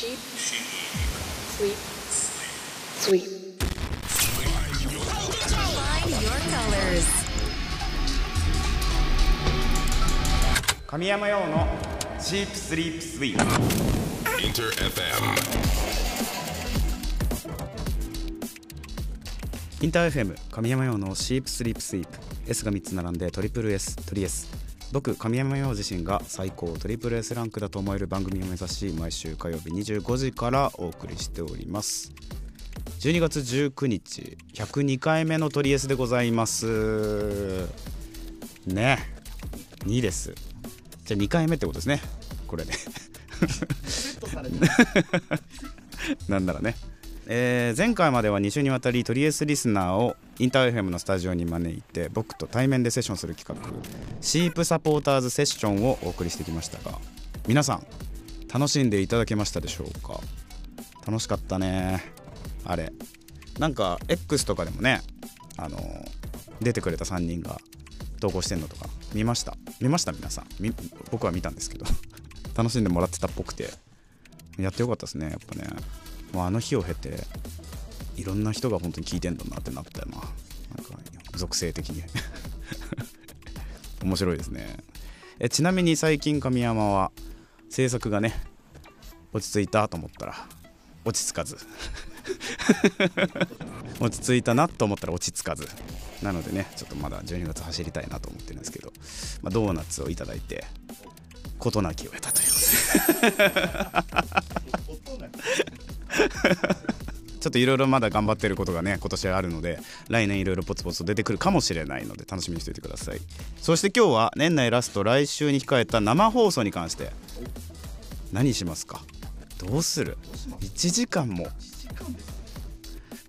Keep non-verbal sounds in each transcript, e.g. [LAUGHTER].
Sheep. Sleep. Sweep. Find your colors. 神山用のチープスリープスイート Inter FM. インター FM 神山用のシープスリープスイープ S が3つ並んでトリプル S トリ S 僕神山用自身が最高トリプル S ランクだと思える番組を目指し毎週火曜日25時からお送りしております。12月19日102回目のトリ S でございます。ね。2です。じゃあ2回目ってことですね。これで [LAUGHS] なんならね、えー前回までは2週にわたりトリエスリスナーをインター FM のスタジオに招いて僕と対面でセッションする企画シープサポーターズセッションをお送りしてきましたが皆さん楽しんでいただけましたでしょうか？楽しかったね。あれ。なんか X とかでもねあの出てくれた3人が投稿してんのとか見ました？見ました皆さん。僕は見たんですけど。[LAUGHS] 楽しんでもらってたっぽくて。やってよかったですねやっぱね。もうあの日を経ていろんな人が本当に聞いてんだなってなったよななんか属性的に。面白いですね。えちなみに最近神山は制作がね落ち着いたと思ったら落ち着かず。[LAUGHS] 落ち着いたなと思ったら落ち着かず。なのでねちょっとまだ12月走りたいなと思ってるんですけど、まあ、ドーナツをいただいて事なきを得たという。ことでちょっといろいろまだ頑張ってることがね今年はあるので来年いろいろポツポツと出てくるかもしれないので楽しみにしておいてください。そして今日は年内ラスト来週に控えた生放送に関して何しますか？どうする？1時間も。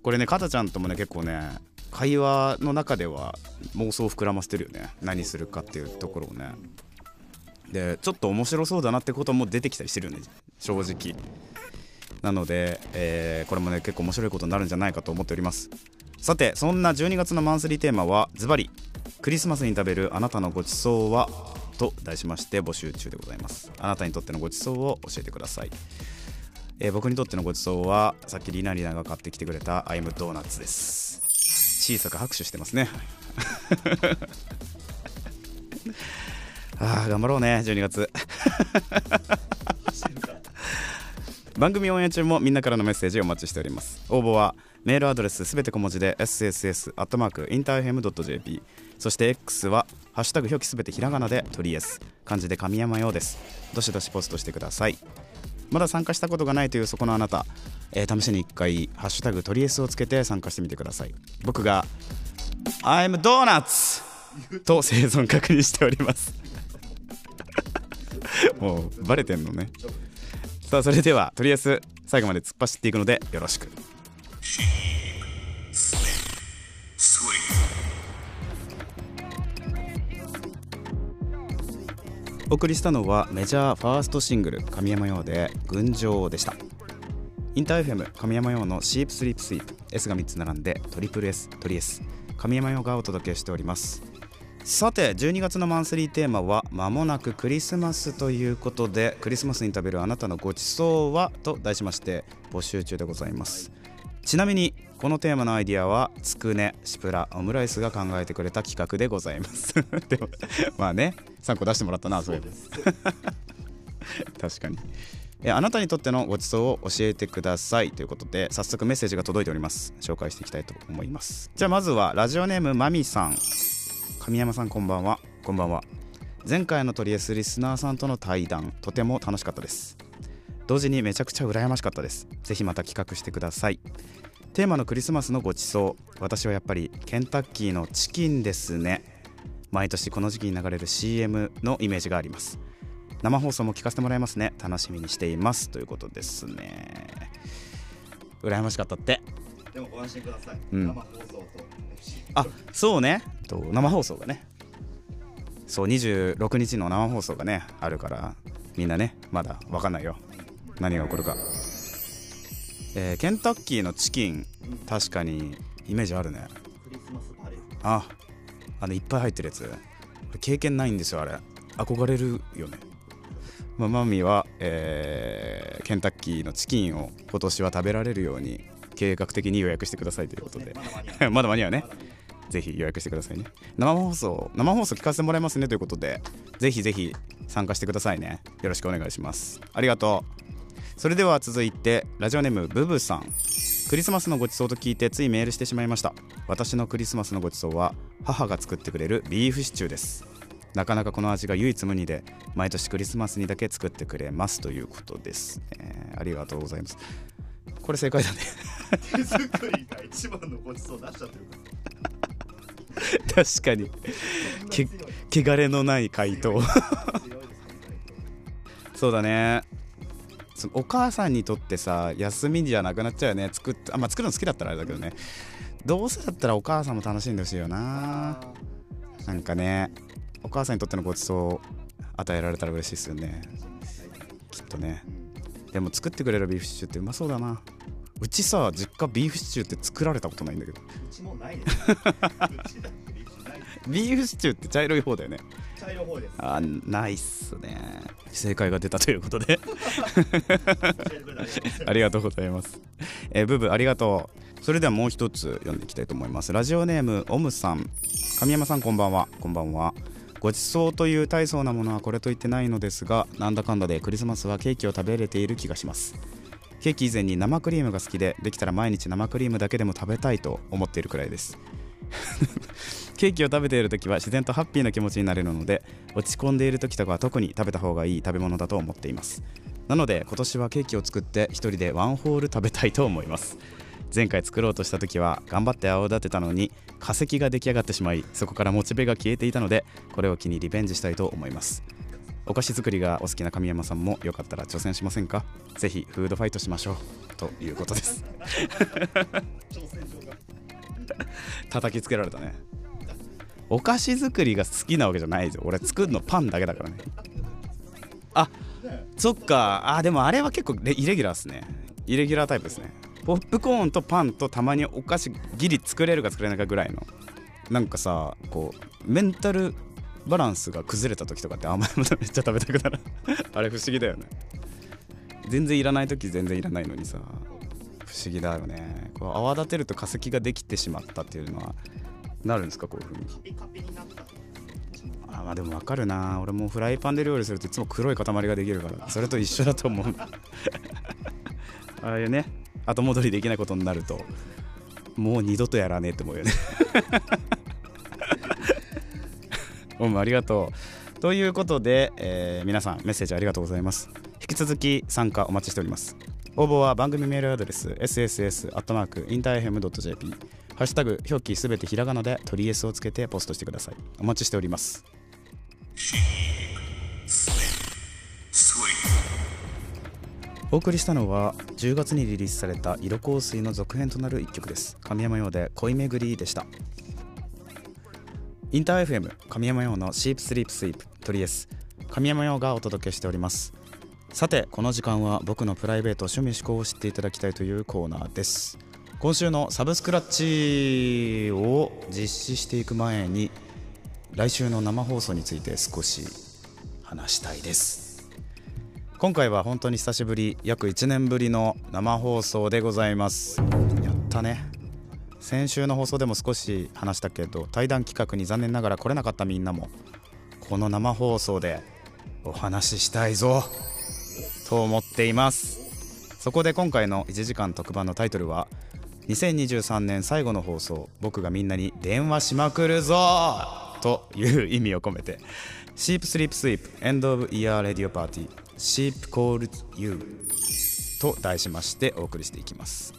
これねかたちゃんともね結構ね会話の中では妄想を膨らませてるよね。何するかっていうところをね。でちょっと面白そうだなってことも出てきたりしてるよね正直。なので、えーこれもね結構面白いことになるんじゃないかと思っております。さてそんな12月のマンスリーテーマはズバリクリスマスに食べるあなたのごちそうはと題しまして募集中でございます。あなたにとってのごちそうを教えてください。えー僕にとってのごちそうはさっきリナリナが買ってきてくれたアイムドーナツです。小さく拍手してますね。[LAUGHS] あー頑張ろうね12月。番組オンエア中もみんなからのメッセージをお待ちしております。応募はメールアドレスすべて小文字で sss.interfm.jp そして X は「ハッシュタグ表記すべてひらがな」で「とりえす」漢字で神山用です。どしどしポストしてください。まだ参加したことがないというそこのあなた、えー試しに1回「ハッシュタグとりえす」をつけて参加してみてください。僕が「I'm Donuts」と生存確認しております。もうバレてんのね。さあそれではとりあえず最後まで突っ走っていくのでよろしく。お送りしたのはメジャーファーストシングル神山用で「群青」でした。インター FM 神山用のシープスリープスイープ S が3つ並んでトリプル S トリ S 神山用がお届けしております。さて12月のマンスリーテーマは間もなくクリスマスということでクリスマスに食べるあなたのごちそうはと題しまして募集中でございます。ちなみにこのテーマのアイディアはつくねシプラオムライスが考えてくれた企画でございます。[LAUGHS] でもまあね3個出してもらったなそういえば。確かに。えあなたにとってのごちそうを教えてくださいということで早速メッセージが届いております。紹介していきたいと思います。じゃあまずはラジオネームまみさん神山さんこんばんは。こんばんは。前回のトリエスリスナーさんとの対談とても楽しかったです。同時にめちゃくちゃ羨ましかったです。ぜひまた企画してください。テーマのクリスマスのごちそう私はやっぱりケンタッキーのチキンですね。毎年この時期に流れる CM のイメージがあります。生放送も聞かせてもらいますね。楽しみにしています。ということですね。羨ましかったって。でもご安心ください。うん。生放送。あそうね。生放送がね。そう26日の生放送がねあるからみんなねまだ分かんないよ。何が起こるか、えーケンタッキーのチキン確かにイメージあるね。ああのいっぱい入ってるやつ。経験ないんですよあれ。憧れるよね。まあ、マミは、えーケンタッキーのチキンを今年は食べられるように計画的に予約してくださいということで。[LAUGHS] まだ間に合うね。ぜひ予約してくださいね。生放送生放送聞かせてもらいますね。ということでぜひぜひ参加してくださいね。よろしくお願いします。ありがとう。それでは続いてラジオネームブブさん。クリスマスのごちそうと聞いてついメールしてしまいました。私のクリスマスのごちそうは母が作ってくれるビーフシチューです。なかなかこの味が唯一無二で毎年クリスマスにだけ作ってくれます。ということです、えーありがとうございます。これ正解だね。手作りが一番のごちそう出しちゃってるか確かに。け汚れのない回答。[LAUGHS] そうだね。お母さんにとってさ休みじゃなくなっちゃうよね。作っあ、まあ、作るの好きだったらあれだけどね。どうせだったらお母さんも楽しんでほしいよな。なんかねお母さんにとってのごちそうを与えられたら嬉しいですよね。きっとね。でも作ってくれるビーフシチューってうまそうだな。うちさ実家ビーフシチューって作られたことないんだけど。うちもないですビーフシチューって茶色い方だよね茶色方ですあないっすね正解が出たということで教えてくれてありがとうございますありがとうございます。えーブブありがとう。それではもう一つ読んでいきたいと思います。ラジオネームオムさん、神山さんこんばんは。こんばんは。ごちそうという大層なものはこれと言ってないのですが、なんだかんだでクリスマスはケーキを食べれている気がします。ケーキ以前に生クリームが好きで、できたら毎日生クリームだけでも食べたいと思っているくらいです。[LAUGHS] ケーキを食べている時は自然とハッピーな気持ちになれるので落ち込んでいる時とかは特に食べた方がいい食べ物だと思っています。なので今年はケーキを作って一人でワンホール食べたいと思います。前回作ろうとした時は頑張って泡立てたのに化石が出来上がってしまいそこからモチベが消えていたのでこれを機にリベンジしたいと思います。お菓子作りがお好きな神山さんもよかったら挑戦しませんか？ぜひフードファイトしましょう。ということです。[LAUGHS] 叩きつけられたね。お菓子作りが好きなわけじゃないですよ俺作るのパンだけだからね。あそっか。あでもあれは結構イレギュラーですね。イレギュラータイプですね。ポップコーンとパンとたまにお菓子ギリ作れるか作れないかぐらいの。なんかさこうメンタルバランスが崩れた時とかって甘いものめっちゃ食べたくなる。[LAUGHS] あれ不思議だよね。全然いらない時全然いらないのにさ。不思議だよね。こう泡立てると化石ができてしまったっていうのはなるんですかこういうふうに。あまあでも分かるな。俺もフライパンで料理するといつも黒い塊ができるからそれと一緒だと思う。ああいうね後戻りできないことになるともう二度とやらねえって思うよね。どうもありがとう。ということで、えー皆さんメッセージありがとうございます。引き続き参加お待ちしております応募は番組メールアドレス sss.interfm.jp ハッシュタグ表記すべてひらがなでトリエスをつけてポストしてください。お待ちしております。お送りしたのは10月にリリースされた色香水の続編となる一曲です。神山用で恋めぐりでした。インター FM 神山用のシープスリープスイープトリエス。神山用がお届けしております。さてこの時間は僕のプライベート趣味思考を知っていただきたいというコーナーです。今週のサブスクラッチを実施していく前に来週の生放送について少し話したいです。今回は本当に久しぶり約1年ぶりの生放送でございます。やったね。先週の放送でも少し話したけど対談企画に残念ながら来れなかったみんなもこの生放送でお話ししたいぞ。と思っています。そこで今回の1時間特番のタイトルは2023年最後の放送僕がみんなに電話しまくるぞという意味を込めて Sheep Sleep Sweep End of Year Radio Party Sheep Called You と題しましてお送りしていきます。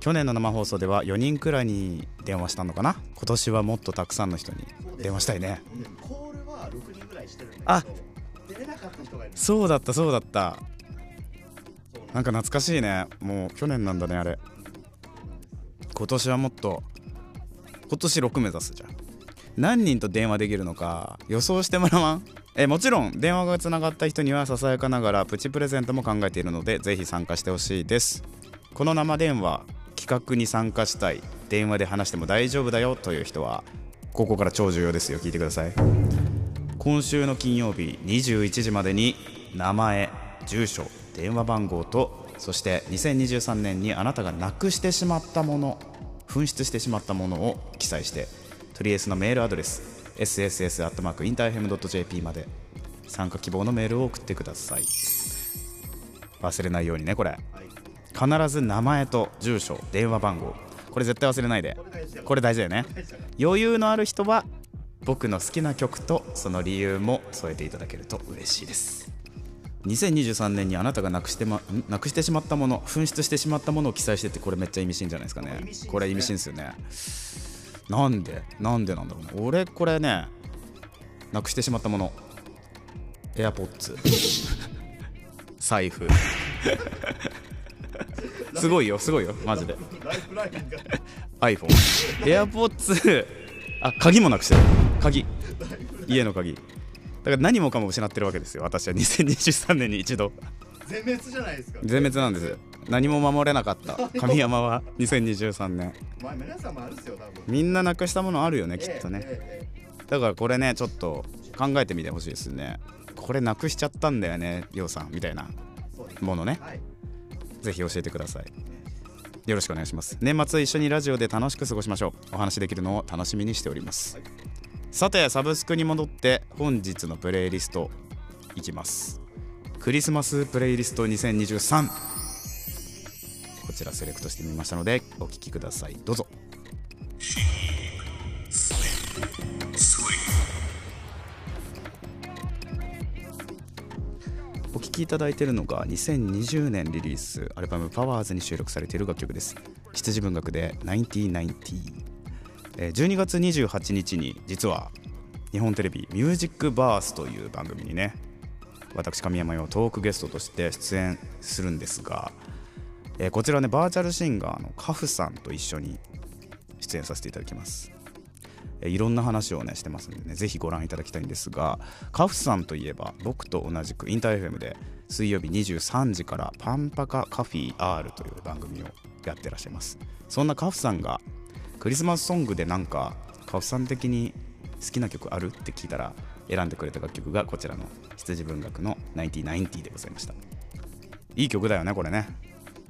去年の生放送では4人くらいに電話したのかな？今年はもっとたくさんの人に電話したいね。コールは6人ぐらいしてるあそうだったそうだった。なんか懐かしいね。もう去年なんだねあれ。今年はもっと今年6目指すじゃん。何人と電話できるのか予想してもらわん？えもちろん電話がつながった人にはささやかながらプチプレゼントも考えているのでぜひ参加してほしいです。この生電話企画に参加したい。電話で話しても大丈夫だよという人はここから超重要ですよ。聞いてください今週の金曜日21時までに名前住所電話番号とそして2023年にあなたがなくしてしまったもの紛失してしまったものを記載してとりあえずのメールアドレス sss.interfm.jp まで参加希望のメールを送ってください。忘れないようにねこれ。必ず名前と住所電話番号。これ絶対忘れないで。これ大事だよね。余裕のある人は僕の好きな曲とその理由も添えていただけると嬉しいです。2023年にあなたがなくして,、ま、んなくしてしまったもの紛失してしまったものを記載してってこれめっちゃ意味深じゃないですかね。これ意味深ですよね。なんでなんでなんだろうね。俺これねなくしてしまったもの。AirPods 財布。すごいよすごいよマジで。ライフラインが。iPhone AirPods あ鍵もなくしてる。鍵。家の鍵。だから何もかも失ってるわけですよ。私は。2023年に一度。全滅じゃないですか。全滅なんです。何も守れなかった。[LAUGHS] 神山は2023年。まあ皆さんもあるっすよ多分。みんななくしたものあるよねきっとね。だからこれねちょっと考えてみてほしいですね。これなくしちゃったんだよねりょうさんみたいなものね。はい。ぜひ教えてくださいよろしくお願いします。年末一緒にラジオで楽しく過ごしましょう。お話できるのを楽しみにしております、さてサブスクに戻って本日のプレイリストいきます。クリスマスプレイリスト2023こちらセレクトしてみましたのでお聴きください。どうぞ。お聴きいただいているのが2020年リリースアルバム「パワーズに収録されている楽曲です。羊文学で199012月28日に実は日本テレビ「ミュージックバースという番組にね私神山よトークゲストとして出演するんですが、えーこちらねバーチャルシンガーのカフさんと一緒に出演させていただきます。いろんな話をねしてますんでねぜひご覧いただきたいんですがカフさんといえば僕と同じくインター FM で水曜日23時からパンパカカフィー R という番組をやってらっしゃいます。そんなカフさんがクリスマスソングでなんかカフさん的に好きな曲あるって聞いたら選んでくれた楽曲がこちらの羊文学の1990でございました。いい曲だよねこれね。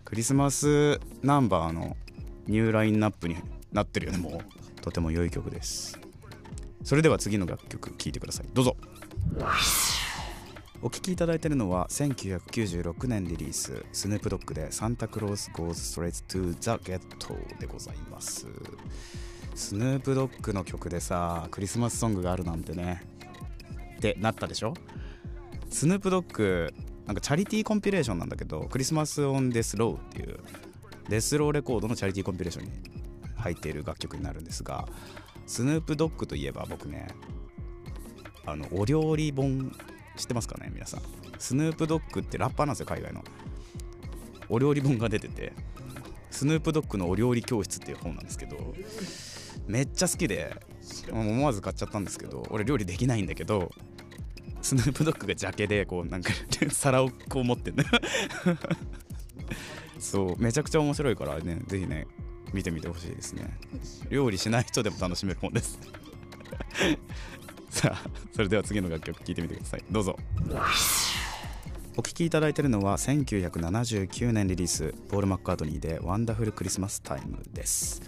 クリスマスナンバーのニューラインナップになってるよねもう。とても良い曲です。それでは次の楽曲聴いてください。どうぞ。お聴きいただいているのは1996年リリーススヌープドッグでサンタクロース Goes Straight to the Ghetto でございます。 Snoop Dogg の曲でさクリスマスソングがあるなんてね。ってなったでしょ？ Snoop Dogg なんかチャリティーコンピレーションなんだけど Christmas on Death Row っていう Death Row レコードのチャリティーコンピレーションに入っている楽曲になるんですが Snoop Dogg といえば僕ねあのお料理本知ってますかね皆さん。スヌープドッグってラッパーなんですよ海外の。お料理本が出ててスヌープドッグのお料理教室っていう本なんですけどめっちゃ好きで思わず買っちゃったんですけど俺料理できないんだけどスヌープドッグがジャケでこうなんか [LAUGHS] 皿をこう持ってんだ [LAUGHS] そうめちゃくちゃ面白いからねぜひね見てみてほしいですね。料理しない人でも楽しめる本です。さあそれでは次の楽曲聴いてみてください。どうぞ。お聴きいただいているのは1979年リリースポール・マッカートニーで「ワンダフル・クリスマス・タイム」です、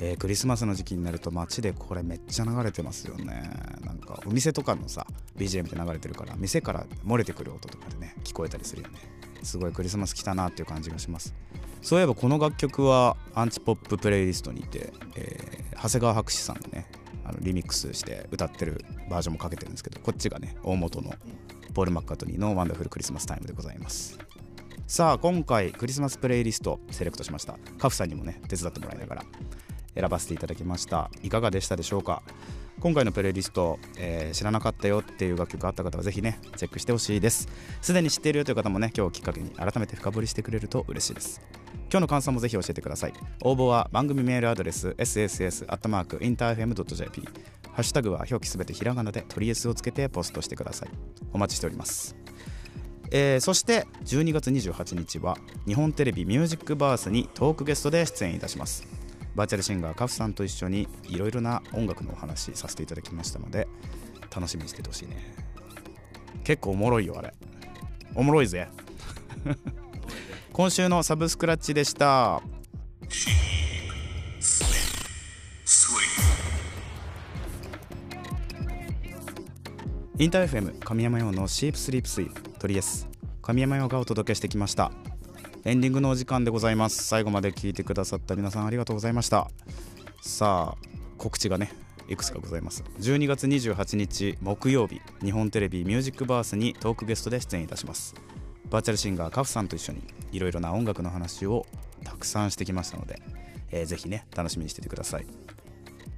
えークリスマスの時期になると街でこれめっちゃ流れてますよね。なんかお店とかのさ BGM で流れてるから店から漏れてくる音とかでね聞こえたりするよね。すごいクリスマス来たなっていう感じがします。そういえばこの楽曲はアンチポッププレイリストにて、えー長谷川白紙さんがねあのリミックスして歌ってるバージョンもかけてるんですけどこっちがね大元のポール・マッカートニーの「ワンダフル・クリスマス・タイム」でございます。さあ今回クリスマスプレイリストセレクトしました。カフさんにもね手伝ってもらいながら選ばせていただきました。いかがでしたでしょうか？今回のプレイリスト、えー知らなかったよっていう楽曲あった方はぜひねチェックしてほしいです。すでに知っているよという方もね今日をきっかけに改めて深掘りしてくれると嬉しいです。今日の感想もぜひ教えてください。応募は番組メールアドレス sss.interfm.jp ハッシュタグは表記すべてひらがなでトリエスをつけてポストしてください。お待ちしております。えーそして12月28日は日本テレビ「ミュージックバース」にトークゲストで出演いたします。バーチャルシンガーカフさんと一緒にいろいろな音楽のお話させていただきましたので楽しみにしててほしいね。結構おもろいよあれ。おもろいぜ。[LAUGHS] 今週のサブスクラッチでした。インター FM 神山用のシープスリープスイープトリエス神山用がお届けしてきましたエンディングのお時間でございます。最後まで聞いてくださった皆さんありがとうございました。さあ告知がねいくつかございます。12月28日木曜日日本テレビミュージックバースにトークゲストで出演いたします。バーチャルシンガーカフさんと一緒にいろいろな音楽の話をたくさんしてきましたので、えーぜひね楽しみにしててください。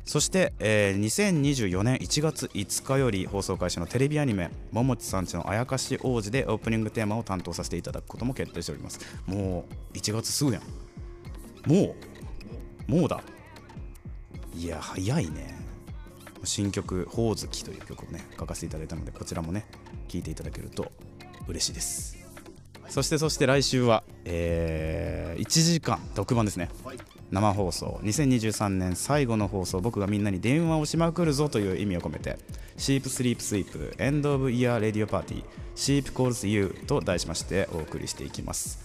そして、えー2024年1月5日より放送開始のテレビアニメ「ももちさんちのあやかし王子」でオープニングテーマを担当させていただくことも決定しております。もう1月すぐやん。もうもうだ。いや早いね。新曲「ほおずき」という曲をね書かせていただいたのでこちらもね聴いていただけると嬉しいです。そしてそして来週は、え1時間特番ですね。生放送。2023年最後の放送。僕がみんなに電話をしまくるぞという意味を込めて「 Sheep Sleep Sweep End of Year Radio Party Sheep Calls You」と題しましてお送りしていきます。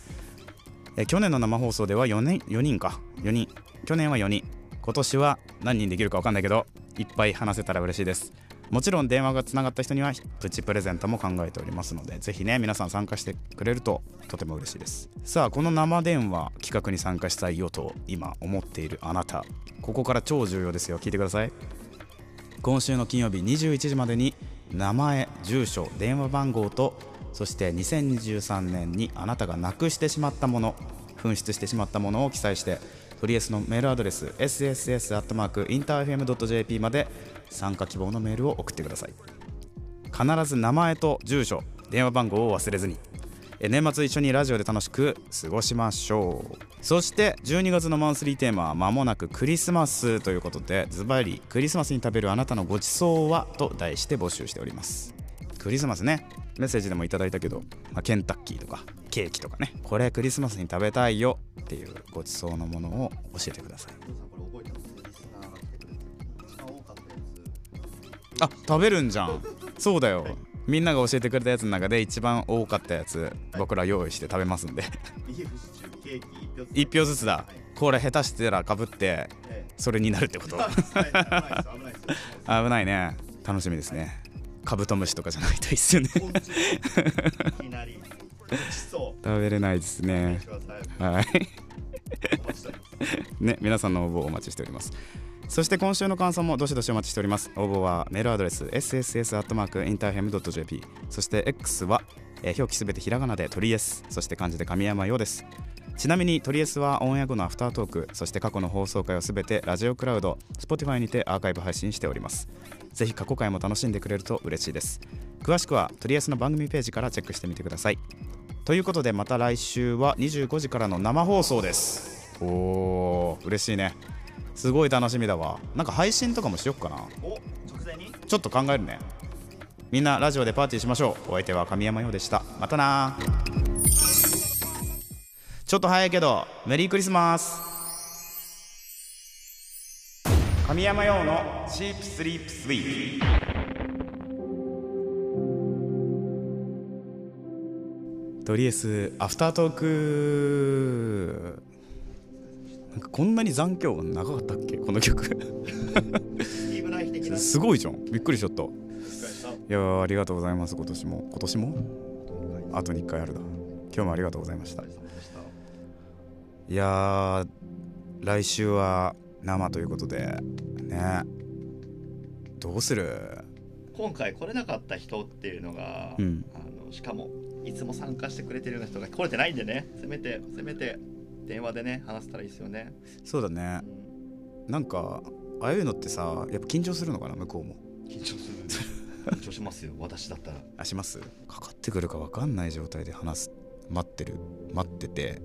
え去年の生放送では4年4人か。4人。去年は4人。今年は何人できるか分かんないけどいっぱい話せたら嬉しいです。もちろん電話がつながった人にはプチプレゼントも考えておりますのでぜひね皆さん参加してくれるととても嬉しいです。さあこの生電話企画に参加したいよと今思っているあなた。ここから超重要ですよ。聞いてください。今週の金曜日21時までに名前住所電話番号とそして2023年にあなたがなくしてしまったもの紛失してしまったものを記載してトリエスのメールアドレス sss.interfm.jp まで参加希望のメールを送ってください。必ず名前と住所電話番号を忘れずに年末一緒にラジオで楽しく過ごしましょう。そして12月のマンスリーテーマは間もなくクリスマスということでズバリクリスマスに食べるあなたのごちそうはと題して募集しております。クリスマスねメッセージでもいただいたけど、まあ、ケンタッキーとかケーキとかねこれクリスマスに食べたいよっていうごちそうのものを教えてください。あ食べるんじゃん。そうだよ。みんなが教えてくれたやつの中で一番多かったやつ僕ら用意して食べますんで。ビーフシチューケーキ一票ずつだ。はいこれ下手してたらかぶってええそれになるってこと。はい危ないね。楽しみですね。カブトムシとかじゃないといいっすよね。食べれないですね。はい [LAUGHS] ね皆さんの応募をお待ちしております。そして今週の感想もどしどしお待ちしております。応募はメールアドレス sss.interfm.jp そして X は、えー表記すべてひらがなでトリエス。そして漢字で神山よです。ちなみにトリエスはオンエア後のアフタートーク。そして過去の放送回をすべてラジオクラウド Spotify にてアーカイブ配信しております。ぜひ過去回も楽しんでくれると嬉しいです。詳しくはトリエスの番組ページからチェックしてみてください。ということでまた来週は25時からの生放送です。おー嬉しいね。すごい楽しみだわ。なんか配信とかもしよっかな。お直前に？ちょっと考えるね。みんなラジオでパーティーしましょう。お相手は神山陽でした。またな。ちょっと早いけどメリークリスマス。神山陽のチープスリープスイートとりあえずアフタートークなんかこんなに残響長かったっけ？この曲。すごいじゃん。びっくりしちゃった。いやーありがとうございます今年も。今年も？あと2回あるだ今日もありがとうございました。いやー来週は生ということでね。どうする？今回来れなかった人っていうのが、うん。あのしかもいつも参加してくれてるような人が来れてないんでね。せめてせめて電話でね話せたらいいですよね、そうだね。なんかああいうのってさやっぱ緊張するのかな向こうも。緊張する [LAUGHS] 緊張しますよ私だったら。あします？かかってくるか分かんない状態で話す待ってる待ってて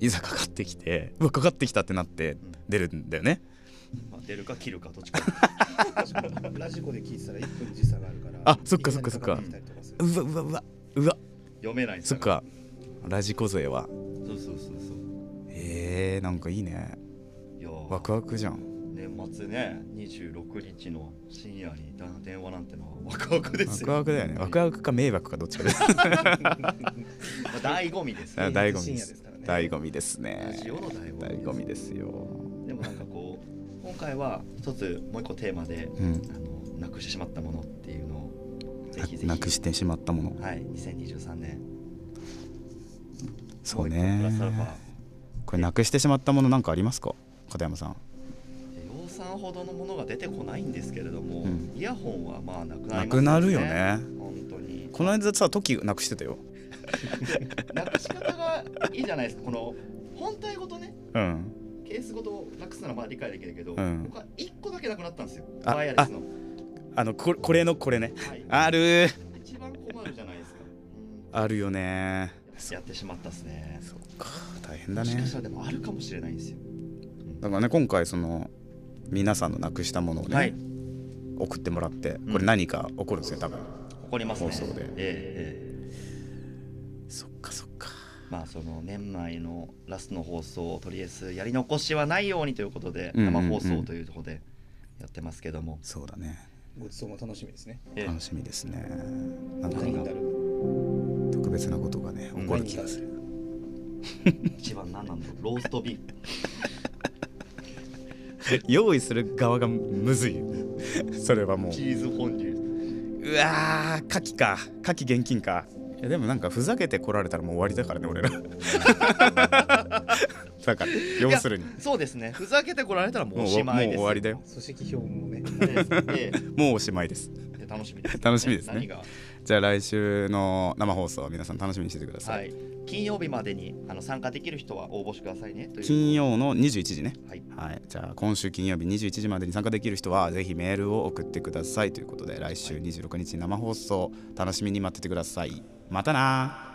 いざかかってきてうわかかってきたってなって出るんだよね。まあ出るか切るかどっちか。[LAUGHS] ラジコで聞いてたら1分時差があるからあそっかそっかそっか。うわうわうわうわ読めないそっか。ラジコ勢は。そうそうそうそう。えー、なんかいいね。いやー。ワクワクじゃん。ね年末ね26日の深夜に電話なんてのはワクワクですよ。ワクワクだよね。ワクワクか迷惑かどっちかで [LAUGHS] まあ醍醐味ですね。醍醐味深ですね。醍醐味ですね。醍醐味ですよ。でもなんかこう今回は一つもう一個テーマで、うん。あのなくしてしまったものぜひぜひ。なくしてしまったもの。はい2023年。そうね。これなくしてしまったものなんかありますか？片山さん。量産ほどのものが出てこないんですけれども、うん。イヤホンはまあなくなりますなくなるよね。本当に。この間さ時なくしてたよ。[LAUGHS] なくし方がいいじゃないですか。この本体ごとね。うん。ケースごとなくすのはまあ理解できるけど、うん。僕は1個だけなくなったんですよ。あワイヤレスのあのここれのこれね。はい。ある。一番困るじゃないですか、うん。あるよね。やってしまったっすね。そっか。大変だね。もしかしたらでもあるかもしれないんですよ、だからね今回その皆さんのなくしたものをね、はい。送ってもらってん。これ何か起こるんですよ多分。怒りますね。放送で。ええええ。そっかそっか。まあその年内のラストの放送をとりあえずやり残しはないようにということでうんうんうん。生放送というところでやってますけども、そうだねごちそうも楽しみですね。ええ。楽しみですね。なんか何になる？特別なことがね起こる気がする、一番何なんだろう？ローストビーフ。[LAUGHS] 用意する側がむずい。よそれはもう。チーズフォンデュうわー牡蠣か。牡蠣現金か。いやでもなんかふざけて来られたらもう終わりだからね俺ら [LAUGHS] だから要するに。そうですね。ふざけてこられたらもうおしまいです。もう終わりだよ。組織表もねええもうおしまいです。ええ楽しみです、楽しみですね。じゃあ来週の生放送皆さん楽しみにしててください、はい。金曜日までにあの参加できる人は応募してくださいね。金曜の21時ね。はい。はい、じゃあ今週金曜日21時までに参加できる人はぜひメールを送ってくださいということで来週26日生放送楽しみに待っててください。またな